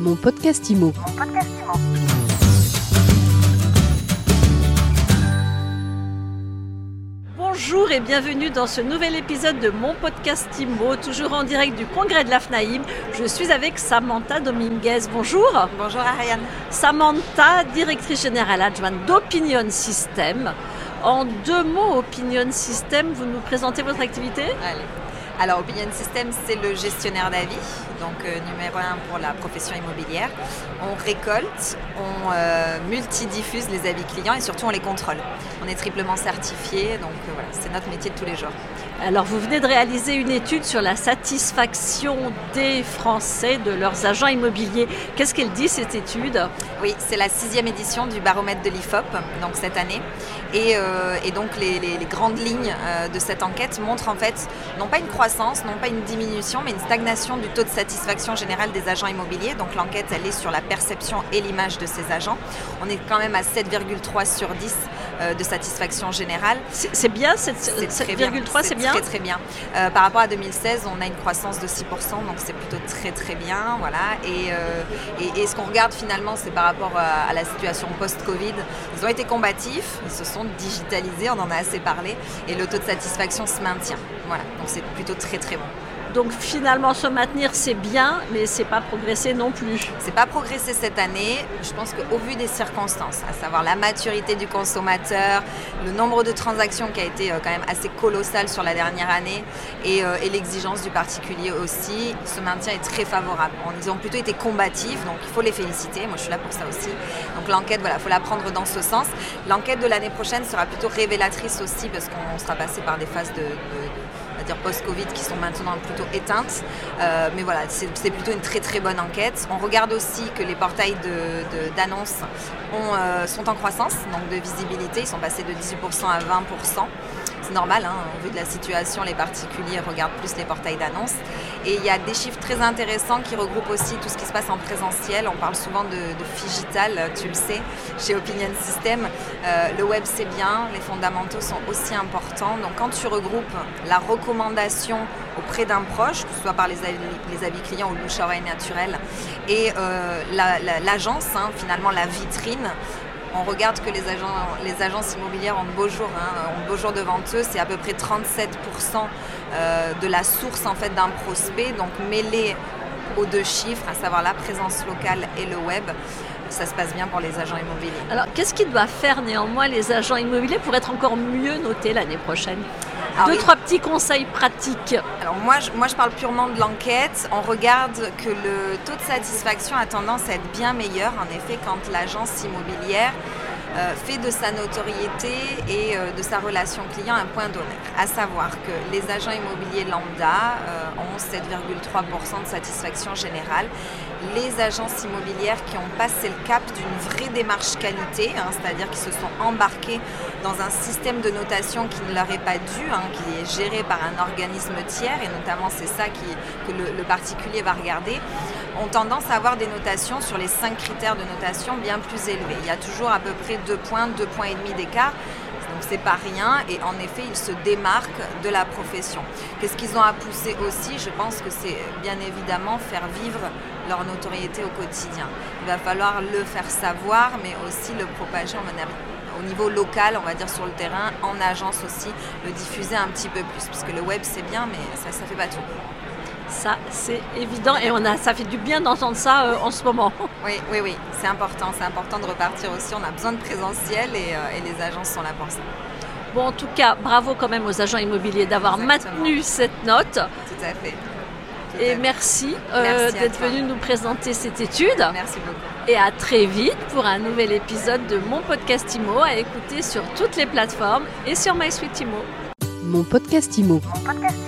Mon podcast IMO. Bonjour et bienvenue dans ce nouvel épisode de mon podcast IMO, toujours en direct du congrès de l'AFNAIM. Je suis avec Samantha Dominguez. Bonjour. Bonjour Ariane. Samantha, directrice générale adjointe d'Opinion System. En deux mots, Opinion System, vous nous présentez votre activité? Allez. Alors Opinion System, c'est le gestionnaire d'avis, donc euh, numéro un pour la profession immobilière. On récolte, on euh, multidiffuse les avis clients et surtout on les contrôle. On est triplement certifié, donc euh, voilà, c'est notre métier de tous les jours. Alors vous venez de réaliser une étude sur la satisfaction des Français de leurs agents immobiliers. Qu'est-ce qu'elle dit cette étude? Oui, c'est la sixième édition du baromètre de l'IFOP, donc cette année. Et, euh, et donc les, les- les grandes lignes de cette enquête montrent en fait non pas une croissance, non pas une diminution, mais une stagnation du taux de satisfaction général des agents immobiliers. Donc l'enquête, elle est sur la perception et l'image de ces agents. On est quand même à 7,3 sur 10 euh, de satisfaction générale. C'est bien, cette- C'est très bien. 7,3 c'est bien Très très bien. Euh, par rapport à 2016, on a une croissance de 6%, donc c'est plutôt très très bien. Voilà. Et, euh, et, et ce qu'on regarde finalement, c'est par rapport à, à la situation post-Covid. Ils ont été combatifs, ils se sont digitalisés, on en a assez parlé, et le taux de satisfaction se maintient. Voilà. Donc c'est plutôt très très bon. Donc finalement se maintenir c'est bien, mais c'est pas progresser non plus. C'est pas progressé cette année. Je pense qu'au vu des circonstances, à savoir la maturité du consommateur, le nombre de transactions qui a été euh, quand même assez colossal sur la dernière année et, euh, et l'exigence du particulier aussi, ce maintien est très favorable. Ils ont plutôt été combatifs, donc il faut les féliciter. Moi, je suis là pour ça aussi. Donc l'enquête, voilà, faut la prendre dans ce sens. L'enquête de l'année prochaine sera plutôt révélatrice aussi parce qu'on sera passé par des phases de- post-Covid qui sont maintenant plutôt éteintes. Euh, mais voilà, c'est plutôt une très très bonne enquête. On regarde aussi que les portails d'annonces euh, sont en croissance, donc de visibilité. Ils sont passés de 18% à 20%. C'est normal, hein, au vu de la situation, les particuliers regardent plus les portails d'annonces. Et il y a des chiffres très intéressants qui regroupent aussi tout ce qui se passe en présentiel. On parle souvent de, figital, tu le sais, chez Opinion System. Euh, le web, c'est bien, les fondamentaux sont aussi importants. Donc quand tu regroupes la recommandation auprès d'un proche, que ce soit par les avis, clients ou le bouche à naturel, et euh, la- la- l'agence, hein, finalement la vitrine, on regarde que les, agences immobilières ont de beaux jours, hein, de beaux jours devant eux. C'est à peu près 37% euh, de la source en fait d'un prospect, donc mêlé aux deux chiffres, à savoir la présence locale et le web. Ça se passe bien pour les agents immobiliers. Alors qu'est-ce qu'ils doivent faire néanmoins les agents immobiliers pour être encore mieux notés l'année prochaine? Alors, Deux, trois petits conseils pratiques. Alors moi je, moi, je parle purement de l'enquête. On regarde que le taux de satisfaction a tendance à être bien meilleur, en effet, quand l'agence immobilière fait de sa notoriété et euh, de sa relation client un point d'honneur. À savoir que les agents immobiliers lambda euh, ont 7,3% de satisfaction générale. Les agences immobilières qui ont passé le cap d'une vraie démarche qualité, hein, c'est-à-dire qui se sont embarquées dans un système de notation qui ne leur est pas dû, hein, qui est géré par un organisme tiers, et notamment c'est ça que le, le particulier va regarder, ont tendance à avoir des notations sur les cinq critères de notation bien plus élevés. Il y a toujours à peu près deux points, deux points et demi d'écart. Donc c'est pas rien et en effet ils se démarquent de la profession. Qu'est-ce qu'ils ont à pousser aussi? Je pense que c'est bien évidemment faire vivre leur notoriété au quotidien. Il va falloir le faire savoir mais aussi le propager au niveau local, on va dire sur le terrain, en agence aussi, le diffuser un petit peu plus. Parce que le web c'est bien mais ça ne fait pas tout. Ça, c'est évident et on a, ça fait du bien d'entendre ça euh, en ce moment. Oui, oui, oui, c'est important. C'est important de repartir aussi. On a besoin de présentiel et, euh, et les agences sont là pour ça. Bon, en tout cas, bravo quand même aux agents immobiliers d'avoir maintenu cette note. Tout à fait. Tout Et à merci, euh, Merci d'être venu nous présenter cette étude. Merci beaucoup. Et à très vite pour un nouvel épisode de mon podcast IMO à écouter sur toutes les plateformes et sur MySuite IMO. Mon podcast IMO. Mon podcast